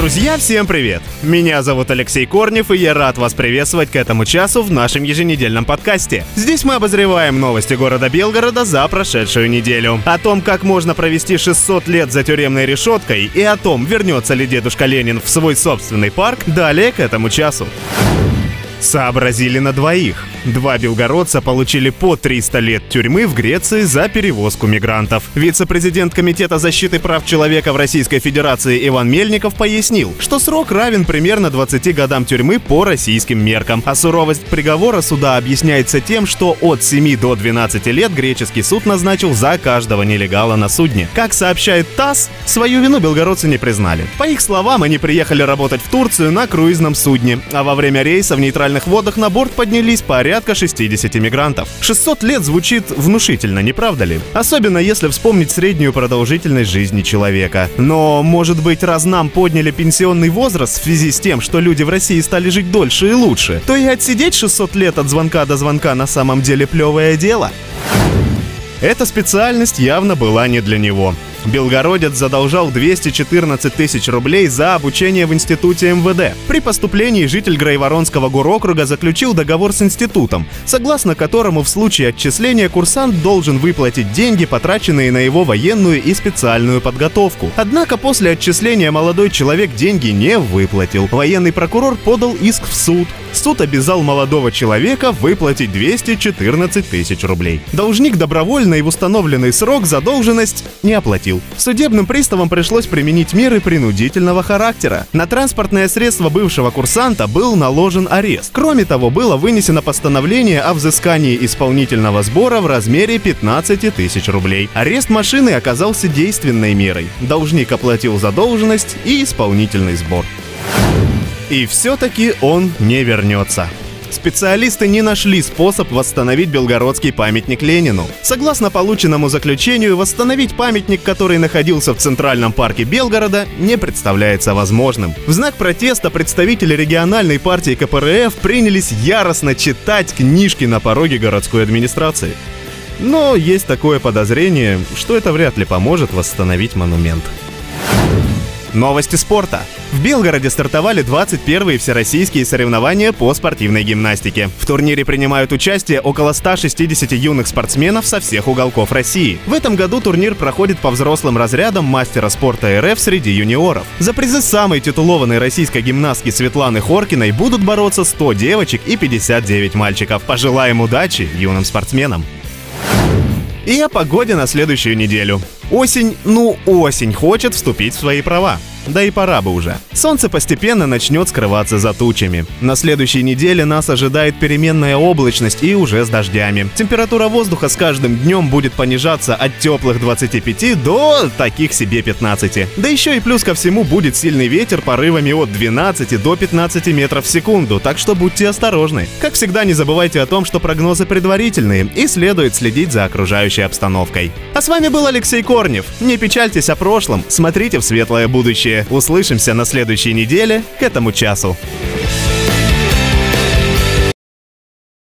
Друзья, всем привет! Меня зовут Алексей Корнев, и я рад вас приветствовать к этому часу в нашем еженедельном подкасте. Здесь мы обозреваем новости города Белгорода за прошедшую неделю. О том, как можно провести 600 лет за тюремной решеткой, и о том, вернется ли дедушка Ленин в свой собственный парк, далее к этому часу. Сообразили на двоих. Два белгородца получили по 300 лет тюрьмы в Греции за перевозку мигрантов. Вице-президент Комитета защиты прав человека в Российской Федерации Иван Мельников пояснил, что срок равен примерно 20 годам тюрьмы по российским меркам. А суровость приговора суда объясняется тем, что от 7 до 12 лет греческий суд назначил за каждого нелегала на судне. Как сообщает ТАСС, свою вину белгородцы не признали. По их словам, они приехали работать в Турцию на круизном судне, а во время рейса в нейтральных водах на борт поднялись порядка порядка 60 мигрантов. 600 лет звучит внушительно, не правда ли? Особенно если вспомнить среднюю продолжительность жизни человека. Но, может быть, раз нам подняли пенсионный возраст в связи с тем, что люди в России стали жить дольше и лучше, то и отсидеть 600 лет от звонка до звонка на самом деле плевое дело. Эта специальность явно была не для него. Белгородец задолжал 214 тысяч рублей за обучение в институте МВД. При поступлении житель Грайворонского горокруга заключил договор с институтом, согласно которому в случае отчисления курсант должен выплатить деньги, потраченные на его военную и специальную подготовку. Однако после отчисления молодой человек деньги не выплатил. Военный прокурор подал иск в суд. Суд обязал молодого человека выплатить 214 тысяч рублей. Должник добровольно и в установленный срок задолженность не оплатил оплатил. Судебным приставам пришлось применить меры принудительного характера. На транспортное средство бывшего курсанта был наложен арест. Кроме того, было вынесено постановление о взыскании исполнительного сбора в размере 15 тысяч рублей. Арест машины оказался действенной мерой. Должник оплатил задолженность и исполнительный сбор. И все-таки он не вернется. Специалисты не нашли способ восстановить белгородский памятник Ленину. Согласно полученному заключению, восстановить памятник, который находился в Центральном парке Белгорода, не представляется возможным. В знак протеста представители региональной партии КПРФ принялись яростно читать книжки на пороге городской администрации. Но есть такое подозрение, что это вряд ли поможет восстановить монумент. Новости спорта. В Белгороде стартовали 21-е всероссийские соревнования по спортивной гимнастике. В турнире принимают участие около 160 юных спортсменов со всех уголков России. В этом году турнир проходит по взрослым разрядам мастера спорта РФ среди юниоров. За призы самой титулованной российской гимнастки Светланы Хоркиной будут бороться 100 девочек и 59 мальчиков. Пожелаем удачи юным спортсменам. И о погоде на следующую неделю. Осень, ну осень, хочет вступить в свои права. Да и пора бы уже. Солнце постепенно начнет скрываться за тучами. На следующей неделе нас ожидает переменная облачность и уже с дождями. Температура воздуха с каждым днем будет понижаться от теплых 25 до таких себе 15. Да еще и плюс ко всему будет сильный ветер порывами от 12 до 15 метров в секунду, так что будьте осторожны. Как всегда, не забывайте о том, что прогнозы предварительные и следует следить за окружающей обстановкой. А с вами был Алексей Корнев. Не печальтесь о прошлом, смотрите в светлое будущее. Услышимся на следующей неделе к этому часу.